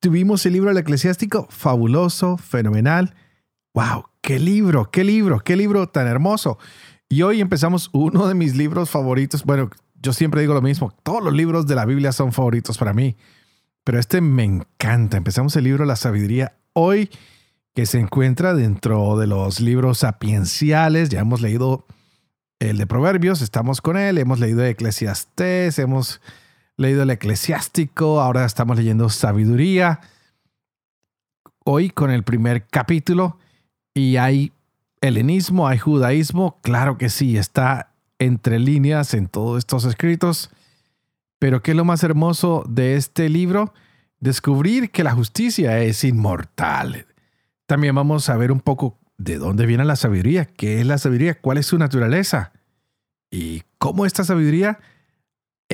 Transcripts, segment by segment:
Tuvimos el libro del eclesiástico, fabuloso, fenomenal. ¡Wow! ¡Qué libro! ¡Qué libro! ¡Qué libro tan hermoso! Y hoy empezamos uno de mis libros favoritos. Bueno, yo siempre digo lo mismo, todos los libros de la Biblia son favoritos para mí, pero este me encanta. Empezamos el libro La sabiduría hoy, que se encuentra dentro de los libros sapienciales. Ya hemos leído el de Proverbios, estamos con él, hemos leído Eclesiastés, hemos leído el Eclesiástico, ahora estamos leyendo Sabiduría. Hoy con el primer capítulo y hay helenismo, hay judaísmo, claro que sí, está entre líneas en todos estos escritos. Pero ¿qué es lo más hermoso de este libro? Descubrir que la justicia es inmortal. También vamos a ver un poco de dónde viene la sabiduría, qué es la sabiduría, cuál es su naturaleza y cómo esta sabiduría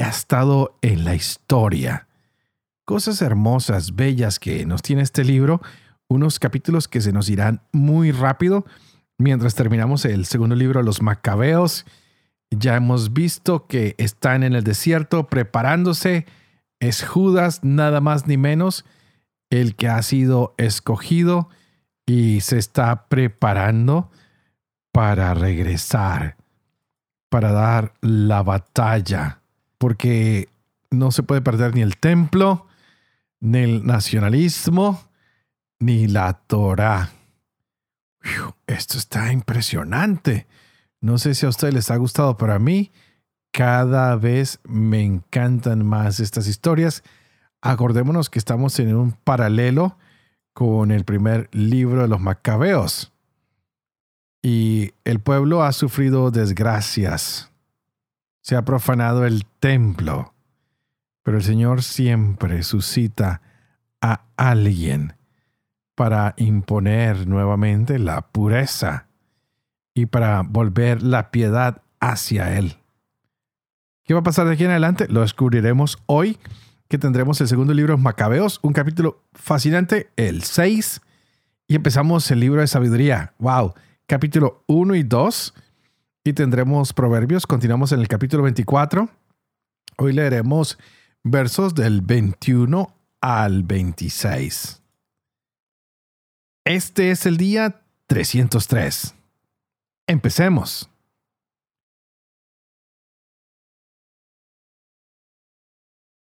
ha estado en la historia. Cosas hermosas, bellas que nos tiene este libro, unos capítulos que se nos irán muy rápido mientras terminamos el segundo libro, Los Macabeos. Ya hemos visto que están en el desierto preparándose. Es Judas, nada más ni menos, el que ha sido escogido y se está preparando para regresar, para dar la batalla, porque no se puede perder ni el templo, ni el nacionalismo, ni la Torah. Esto está impresionante. No sé si a ustedes les ha gustado, pero a mí cada vez me encantan más estas historias. Acordémonos que estamos en un paralelo con el primer libro de los macabeos. Y el pueblo ha sufrido desgracias. Se ha profanado el templo. Pero el Señor siempre suscita a alguien para imponer nuevamente la pureza y para volver la piedad hacia Él. ¿Qué va a pasar de aquí en adelante? Lo descubriremos hoy que tendremos el segundo libro de Macabeos, un capítulo fascinante, el 6, y empezamos el libro de sabiduría. ¡Wow! Capítulo 1 y 2, y tendremos Proverbios, continuamos en el capítulo 24. Hoy leeremos versos del 21 al 26. Este es el día 303. Empecemos.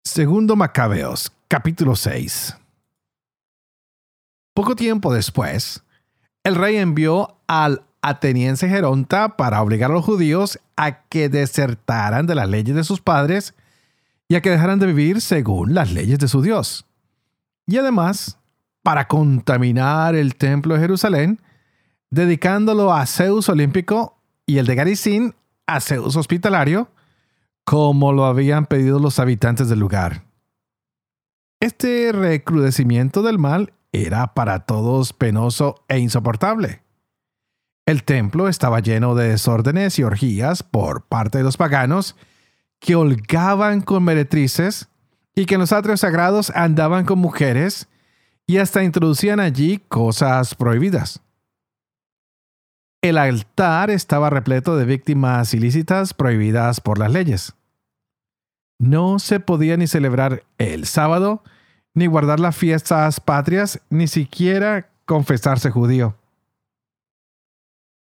Segundo Macabeos, capítulo 6. Poco tiempo después, el rey envió al ateniense Geronta para obligar a los judíos a que desertaran de las leyes de sus padres y a que dejaran de vivir según las leyes de su Dios. Y además, para contaminar el templo de Jerusalén, dedicándolo a Zeus olímpico y el de Garizín a Zeus hospitalario, como lo habían pedido los habitantes del lugar. Este recrudecimiento del mal era para todos penoso e insoportable. El templo estaba lleno de desórdenes y orgías por parte de los paganos que holgaban con meretrices y que en los atrios sagrados andaban con mujeres y hasta introducían allí cosas prohibidas. El altar estaba repleto de víctimas ilícitas prohibidas por las leyes. No se podía ni celebrar el sábado, ni guardar las fiestas patrias, ni siquiera confesarse judío.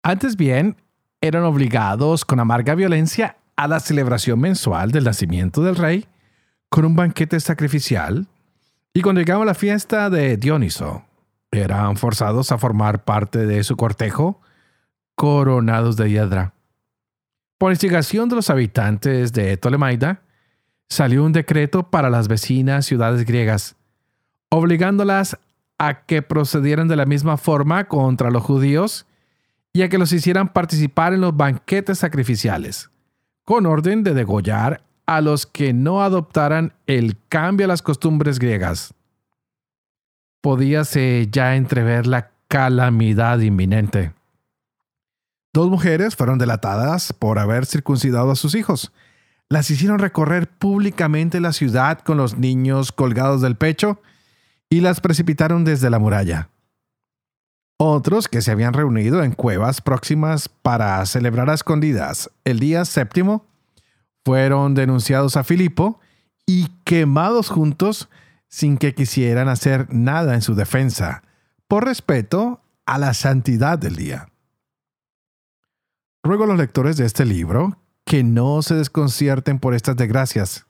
Antes bien, eran obligados con amarga violencia a la celebración mensual del nacimiento del rey, con un banquete sacrificial, y cuando llegaba la fiesta de Dioniso, eran forzados a formar parte de su cortejo, coronados de hiedra. Por instigación de los habitantes de Ptolemaida, salió un decreto para las vecinas ciudades griegas, obligándolas a que procedieran de la misma forma contra los judíos y a que los hicieran participar en los banquetes sacrificiales, con orden de degollar a los que no adoptaran el cambio a las costumbres griegas. podíase ya entrever la calamidad inminente. Dos mujeres fueron delatadas por haber circuncidado a sus hijos. Las hicieron recorrer públicamente la ciudad con los niños colgados del pecho y las precipitaron desde la muralla. Otros que se habían reunido en cuevas próximas para celebrar a escondidas el día séptimo fueron denunciados a Filipo y quemados juntos sin que quisieran hacer nada en su defensa, por respeto a la santidad del día. Ruego a los lectores de este libro que no se desconcierten por estas desgracias.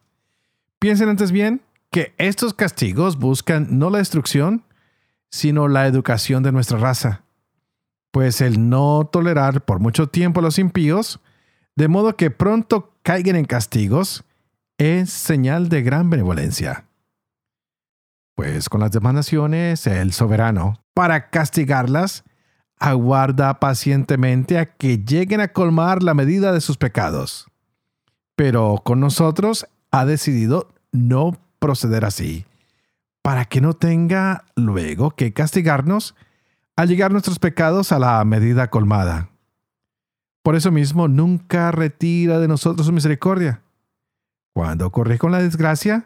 Piensen antes bien que estos castigos buscan no la destrucción, sino la educación de nuestra raza. Pues el no tolerar por mucho tiempo a los impíos, de modo que pronto caigan en castigos, es señal de gran benevolencia. Pues con las demás naciones, el soberano, para castigarlas, aguarda pacientemente a que lleguen a colmar la medida de sus pecados. Pero con nosotros ha decidido no proceder así, para que no tenga luego que castigarnos al llegar nuestros pecados a la medida colmada. Por eso mismo nunca retira de nosotros su misericordia. Cuando corre con la desgracia,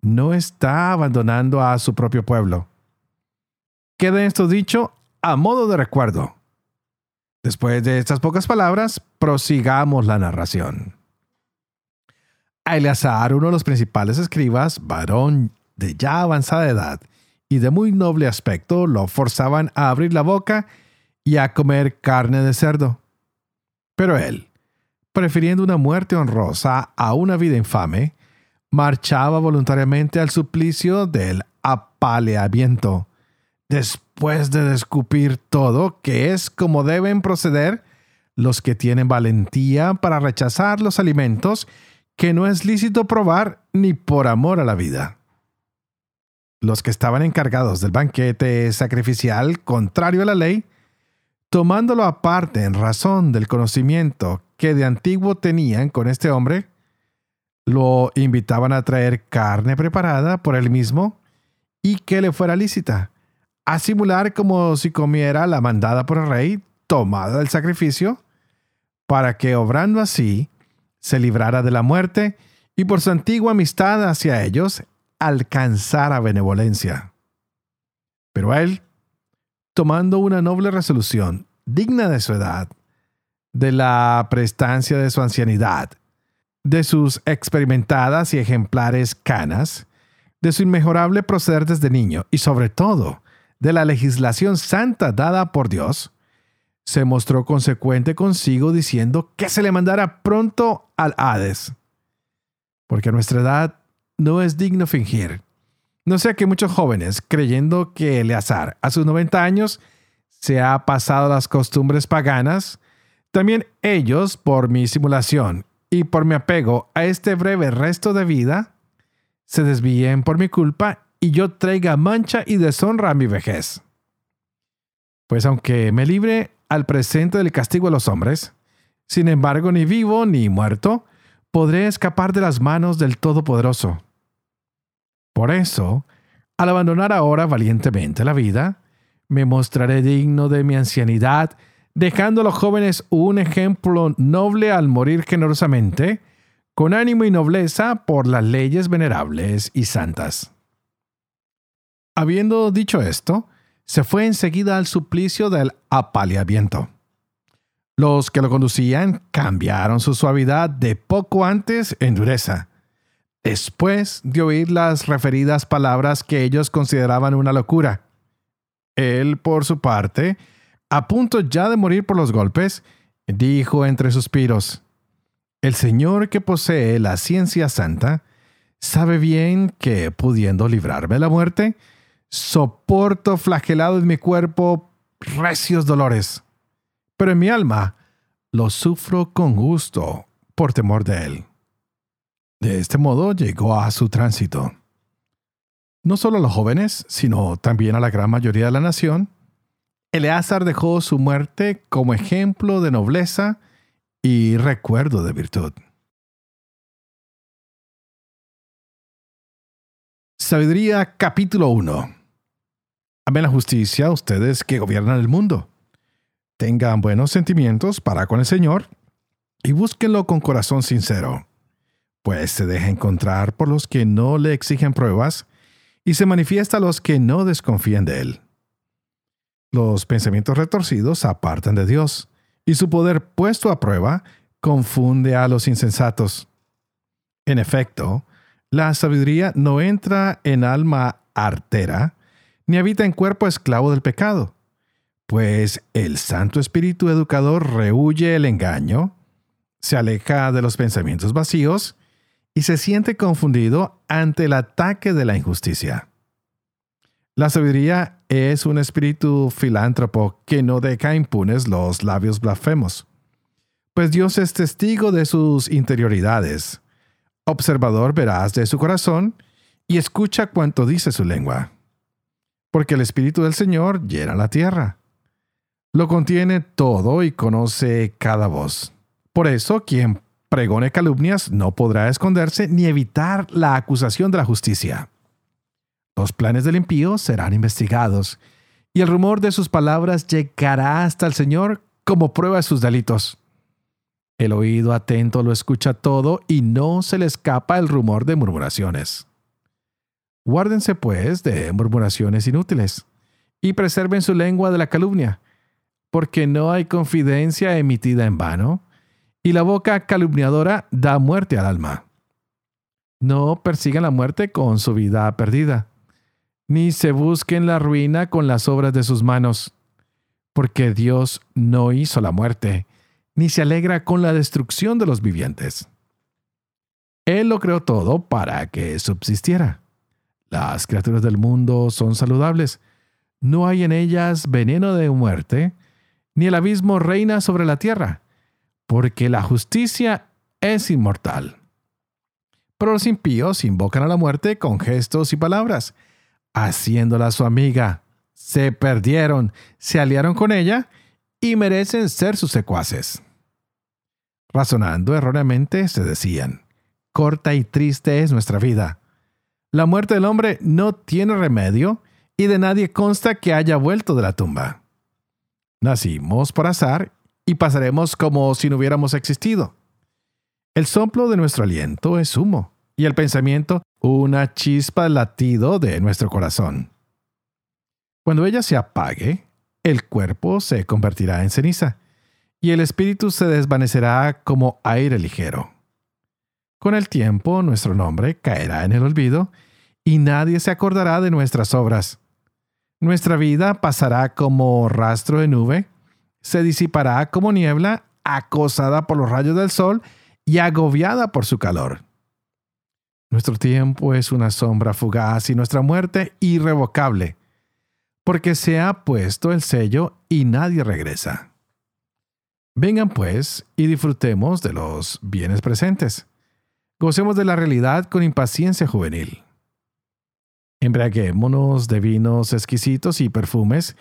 no está abandonando a su propio pueblo. Queda esto dicho a modo de recuerdo. Después de estas pocas palabras, prosigamos la narración. A Eleazar, uno de los principales escribas, varón de ya avanzada edad y de muy noble aspecto, lo forzaban a abrir la boca y a comer carne de cerdo. Pero él, prefiriendo una muerte honrosa a una vida infame, marchaba voluntariamente al suplicio del apaleamiento después de descupir todo, que es como deben proceder los que tienen valentía para rechazar los alimentos que no es lícito probar ni por amor a la vida. Los que estaban encargados del banquete sacrificial contrario a la ley, tomándolo aparte en razón del conocimiento que de antiguo tenían con este hombre, lo invitaban a traer carne preparada por él mismo y que le fuera lícita, a simular como si comiera la mandada por el rey, tomada del sacrificio, para que obrando así se librara de la muerte y por su antigua amistad hacia ellos alcanzara benevolencia. Pero él, tomando una noble resolución, digna de su edad, de la prestancia de su ancianidad, de sus experimentadas y ejemplares canas, de su inmejorable proceder desde niño y sobre todo de la legislación santa dada por Dios, se mostró consecuente consigo diciendo que se le mandara pronto al Hades. Porque a nuestra edad no es digno fingir. No sea que muchos jóvenes, creyendo que Eleazar a sus 90 años se ha pasado las costumbres paganas, también ellos, por mi simulación y por mi apego a este breve resto de vida, se desvíen por mi culpa y yo traiga mancha y deshonra a mi vejez. Pues aunque me libre al presente del castigo de los hombres, sin embargo ni vivo ni muerto, podré escapar de las manos del Todopoderoso. Por eso, al abandonar ahora valientemente la vida, me mostraré digno de mi ancianidad, dejando a los jóvenes un ejemplo noble al morir generosamente, con ánimo y nobleza por las leyes venerables y santas. Habiendo dicho esto, se fue enseguida al suplicio del apaleamiento. Los que lo conducían cambiaron su suavidad de poco antes en dureza, después de oír las referidas palabras que ellos consideraban una locura. Él, por su parte, a punto ya de morir por los golpes, dijo entre suspiros, El Señor que posee la ciencia santa, sabe bien que, pudiendo librarme de la muerte, soporto flagelado en mi cuerpo recios dolores, pero en mi alma los sufro con gusto por temor de él. De este modo llegó a su tránsito. No solo a los jóvenes, sino también a la gran mayoría de la nación, Eleazar dejó su muerte como ejemplo de nobleza y recuerdo de virtud. Sabiduría capítulo 1 Amen la justicia ustedes que gobiernan el mundo. Tengan buenos sentimientos para con el Señor y búsquenlo con corazón sincero, pues se deja encontrar por los que no le exigen pruebas y se manifiesta a los que no desconfían de él. Los pensamientos retorcidos apartan de Dios, y su poder puesto a prueba confunde a los insensatos. En efecto, la sabiduría no entra en alma artera, ni habita en cuerpo esclavo del pecado, pues el Santo Espíritu Educador rehuye el engaño, se aleja de los pensamientos vacíos y se siente confundido ante el ataque de la injusticia. La sabiduría es un espíritu filántropo que no deja impunes los labios blasfemos, pues Dios es testigo de sus interioridades, observador veraz de su corazón y escucha cuanto dice su lengua. Porque el Espíritu del Señor llena la tierra. Lo contiene todo y conoce cada voz. Por eso, quien pregone calumnias no podrá esconderse ni evitar la acusación de la justicia. Los planes del impío serán investigados, y el rumor de sus palabras llegará hasta el Señor como prueba de sus delitos. El oído atento lo escucha todo y no se le escapa el rumor de murmuraciones. Guárdense, pues, de murmuraciones inútiles, y preserven su lengua de la calumnia, porque no hay confidencia emitida en vano, y la boca calumniadora da muerte al alma. No persigan la muerte con su vida perdida, ni se busquen la ruina con las obras de sus manos, porque Dios no hizo la muerte, ni se alegra con la destrucción de los vivientes. Él lo creó todo para que subsistiera. Las criaturas del mundo son saludables, no hay en ellas veneno de muerte, ni el abismo reina sobre la tierra porque la justicia es inmortal. Pero los impíos invocan a la muerte con gestos y palabras, haciéndola su amiga. Se perdieron, se aliaron con ella y merecen ser sus secuaces. Razonando erróneamente, se decían, corta y triste es nuestra vida. La muerte del hombre no tiene remedio y de nadie consta que haya vuelto de la tumba. Nacimos por azar y pasaremos como si no hubiéramos existido. El soplo de nuestro aliento es humo y el pensamiento una chispa latido de nuestro corazón. Cuando ella se apague, el cuerpo se convertirá en ceniza y el espíritu se desvanecerá como aire ligero. Con el tiempo nuestro nombre caerá en el olvido y nadie se acordará de nuestras obras. Nuestra vida pasará como rastro de nube se disipará como niebla, acosada por los rayos del sol y agobiada por su calor. Nuestro tiempo es una sombra fugaz y nuestra muerte irrevocable, porque se ha puesto el sello y nadie regresa. Vengan pues y disfrutemos de los bienes presentes. Gocemos de la realidad con impaciencia juvenil. Embriaguémonos de vinos exquisitos y perfumes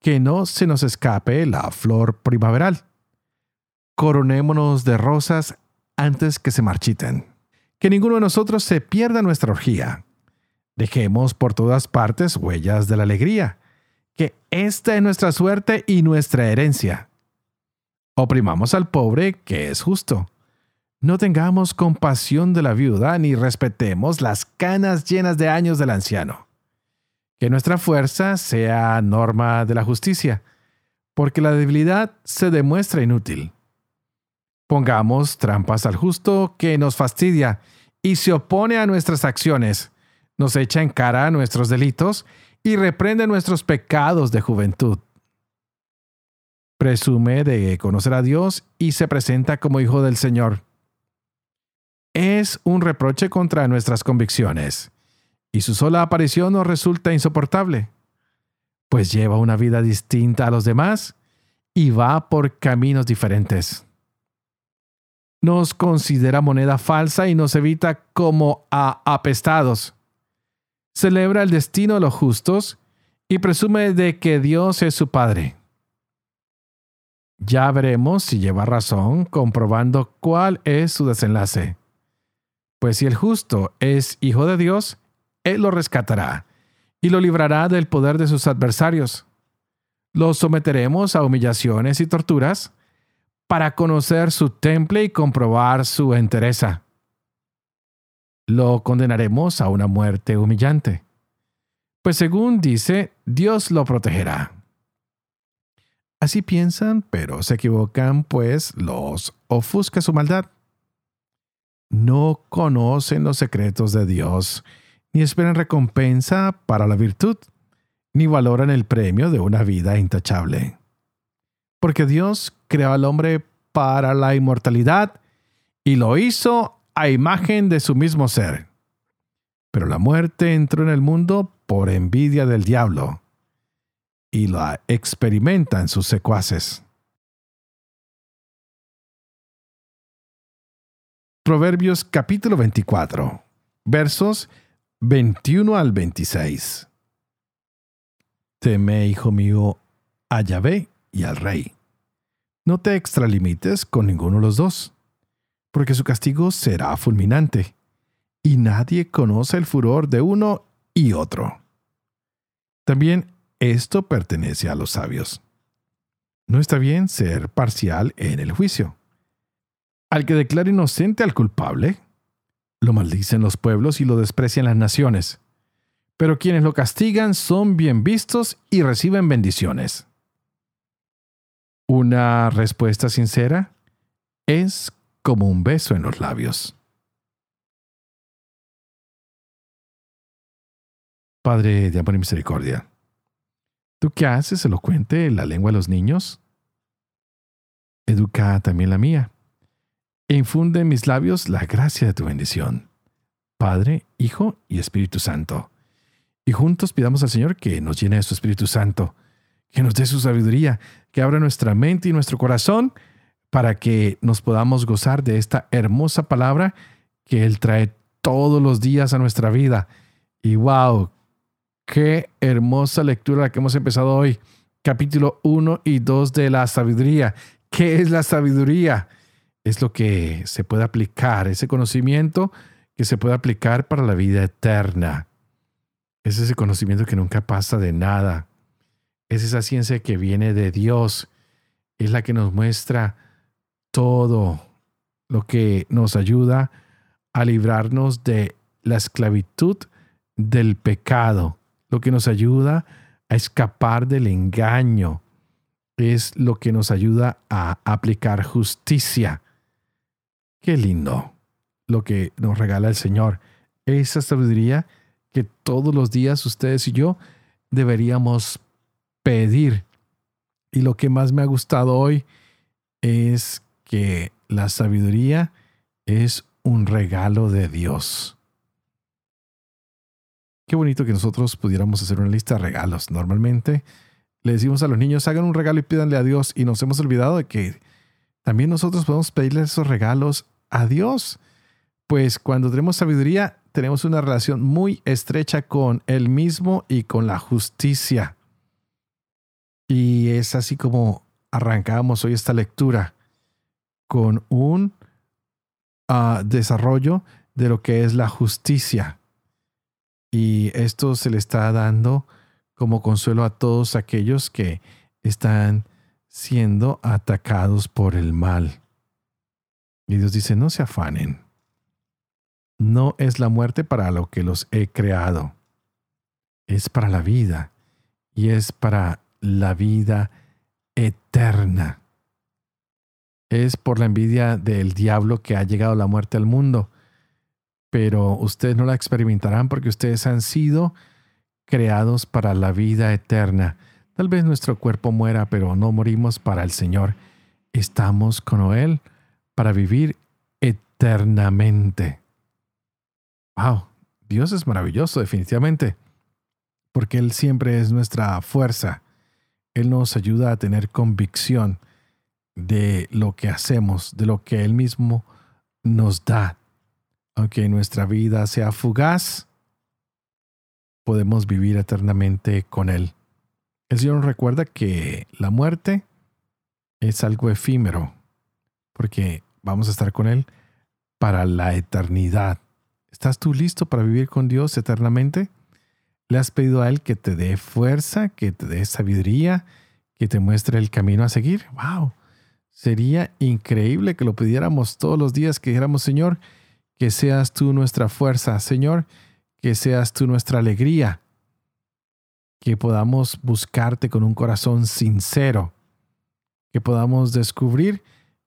que no se nos escape la flor primaveral. Coronémonos de rosas antes que se marchiten. Que ninguno de nosotros se pierda nuestra orgía. Dejemos por todas partes huellas de la alegría, que esta es nuestra suerte y nuestra herencia. Oprimamos al pobre, que es justo. No tengamos compasión de la viuda ni respetemos las canas llenas de años del anciano que nuestra fuerza sea norma de la justicia, porque la debilidad se demuestra inútil. Pongamos trampas al justo que nos fastidia y se opone a nuestras acciones, nos echa en cara nuestros delitos y reprende nuestros pecados de juventud. Presume de conocer a Dios y se presenta como hijo del Señor. Es un reproche contra nuestras convicciones y su sola aparición nos resulta insoportable, pues lleva una vida distinta a los demás y va por caminos diferentes. Nos considera moneda falsa y nos evita como a apestados. Celebra el destino de los justos y presume de que Dios es su Padre. Ya veremos si lleva razón comprobando cuál es su desenlace. Pues si el justo es hijo de Dios, él lo rescatará, y lo librará del poder de sus adversarios. Lo someteremos a humillaciones y torturas para conocer su temple y comprobar su entereza. Lo condenaremos a una muerte humillante. Pues según dice, Dios lo protegerá. Así piensan, pero se equivocan, pues los ofusca su maldad. No conocen los secretos de Dios ni esperan recompensa para la virtud, ni valoran el premio de una vida intachable. Porque Dios creó al hombre para la inmortalidad y lo hizo a imagen de su mismo ser. Pero la muerte entró en el mundo por envidia del diablo y la experimentan sus secuaces. Proverbios capítulo 24, versos 21 al 26. Teme, hijo mío, a Yahvé y al rey. No te extralimites con ninguno de los dos, porque su castigo será fulminante, y nadie conoce el furor de uno y otro. También esto pertenece a los sabios. No está bien ser parcial en el juicio. Al que declara inocente al culpable, lo maldicen los pueblos y lo desprecian las naciones. Pero quienes lo castigan son bien vistos y reciben bendiciones. Una respuesta sincera es como un beso en los labios. Padre de amor y misericordia, ¿tú qué haces elocuente la lengua de los niños? Educa también la mía infunde en mis labios la gracia de tu bendición. Padre, Hijo y Espíritu Santo. Y juntos pidamos al Señor que nos llene de su Espíritu Santo, que nos dé su sabiduría, que abra nuestra mente y nuestro corazón para que nos podamos gozar de esta hermosa palabra que Él trae todos los días a nuestra vida. Y wow, qué hermosa lectura la que hemos empezado hoy. Capítulo 1 y 2 de la sabiduría. ¿Qué es la sabiduría? Es lo que se puede aplicar, ese conocimiento que se puede aplicar para la vida eterna. Es ese conocimiento que nunca pasa de nada. Es esa ciencia que viene de Dios. Es la que nos muestra todo lo que nos ayuda a librarnos de la esclavitud del pecado, lo que nos ayuda a escapar del engaño, es lo que nos ayuda a aplicar justicia. Qué lindo lo que nos regala el Señor. Esa sabiduría que todos los días ustedes y yo deberíamos pedir. Y lo que más me ha gustado hoy es que la sabiduría es un regalo de Dios. Qué bonito que nosotros pudiéramos hacer una lista de regalos. Normalmente le decimos a los niños, hagan un regalo y pídanle a Dios y nos hemos olvidado de que también nosotros podemos pedirle esos regalos a Dios. Pues cuando tenemos sabiduría, tenemos una relación muy estrecha con Él mismo y con la justicia. Y es así como arrancamos hoy esta lectura con un ah, desarrollo de lo que es la justicia. Y esto se le está dando como consuelo a todos aquellos que están siendo atacados por el mal. Y Dios dice, no se afanen. No es la muerte para lo que los he creado. Es para la vida. Y es para la vida eterna. Es por la envidia del diablo que ha llegado la muerte al mundo. Pero ustedes no la experimentarán porque ustedes han sido creados para la vida eterna. Tal vez nuestro cuerpo muera, pero no morimos para el Señor. Estamos con Él para vivir eternamente. Wow, Dios es maravilloso definitivamente, porque Él siempre es nuestra fuerza. Él nos ayuda a tener convicción de lo que hacemos, de lo que Él mismo nos da. Aunque nuestra vida sea fugaz, podemos vivir eternamente con Él. El Señor recuerda que la muerte es algo efímero, porque vamos a estar con Él para la eternidad. ¿Estás tú listo para vivir con Dios eternamente? le has pedido a Él que te dé fuerza, que te dé sabiduría, que te muestre el camino a seguir. ¡Wow! Sería increíble que lo pidiéramos todos los días, que dijéramos, Señor, que seas tú nuestra fuerza, Señor, que seas tú nuestra alegría, que podamos buscarte con un corazón sincero, que podamos descubrir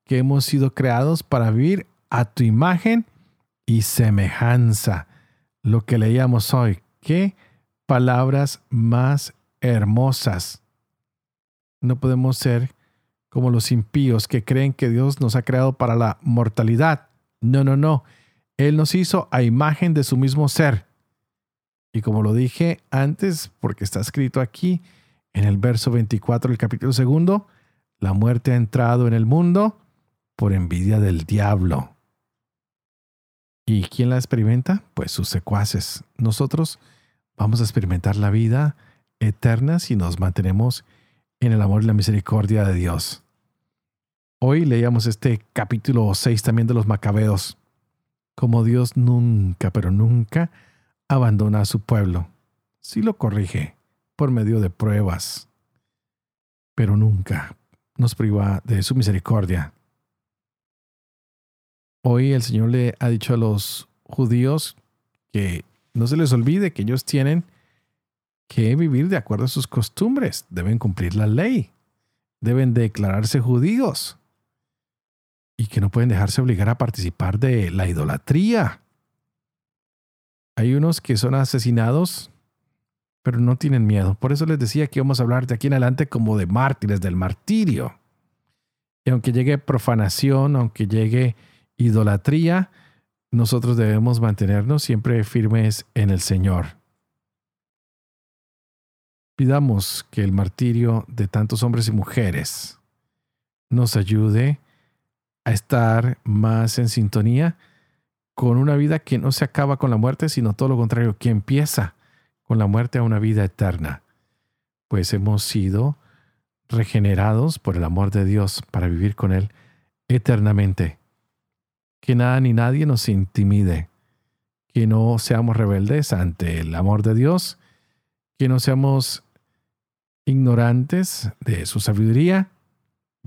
que hemos sido creados para vivir a tu imagen y semejanza. Lo que leíamos hoy, qué palabras más hermosas. No podemos ser como los impíos que creen que Dios nos ha creado para la mortalidad. No, no, no. Él nos hizo a imagen de su mismo ser. Y como lo dije antes, porque está escrito aquí en el verso 24 del capítulo segundo, la muerte ha entrado en el mundo por envidia del diablo. ¿Y quién la experimenta? Pues sus secuaces. Nosotros vamos a experimentar la vida eterna si nos mantenemos en el amor y la misericordia de Dios. Hoy leíamos este capítulo 6 también de los Macabeos, como Dios nunca, pero nunca abandona a su pueblo. Sí lo corrige por medio de pruebas, pero nunca nos priva de su misericordia. Hoy el Señor le ha dicho a los judíos que no se les olvide que ellos tienen que vivir de acuerdo a sus costumbres, deben cumplir la ley, deben declararse judíos y que no pueden dejarse obligar a participar de la idolatría. Hay unos que son asesinados, pero no tienen miedo. Por eso les decía que vamos a hablar de aquí en adelante como de mártires, del martirio. Y aunque llegue profanación, aunque llegue idolatría, nosotros debemos mantenernos siempre firmes en el Señor. Pidamos que el martirio de tantos hombres y mujeres nos ayude a estar más en sintonía con una vida que no se acaba con la muerte, sino todo lo contrario, que empieza con la muerte a una vida eterna. Pues hemos sido regenerados por el amor de Dios para vivir con Él eternamente que nada ni nadie nos intimide, que no seamos rebeldes ante el amor de Dios, que no seamos ignorantes de su sabiduría,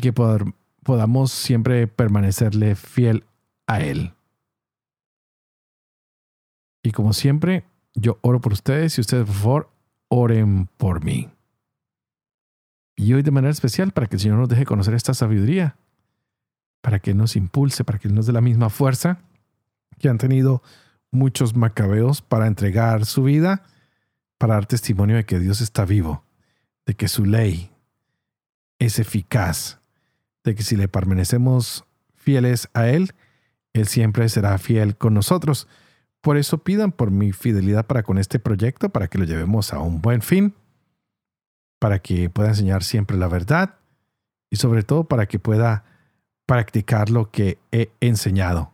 que podamos siempre permanecerle fiel a Él. Y como siempre, yo oro por ustedes y ustedes por favor oren por mí. Y hoy de manera especial para que el Señor nos deje conocer esta sabiduría para que nos impulse, para que nos dé la misma fuerza que han tenido muchos macabeos para entregar su vida, para dar testimonio de que Dios está vivo, de que su ley es eficaz, de que si le permanecemos fieles a Él, Él siempre será fiel con nosotros. Por eso pidan por mi fidelidad para con este proyecto, para que lo llevemos a un buen fin, para que pueda enseñar siempre la verdad y sobre todo para que pueda practicar lo que he enseñado.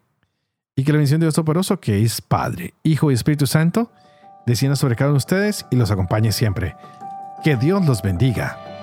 Y que la bendición de Dios Toporoso, que es Padre, Hijo y Espíritu Santo, descienda sobre cada uno de ustedes y los acompañe siempre. Que Dios los bendiga.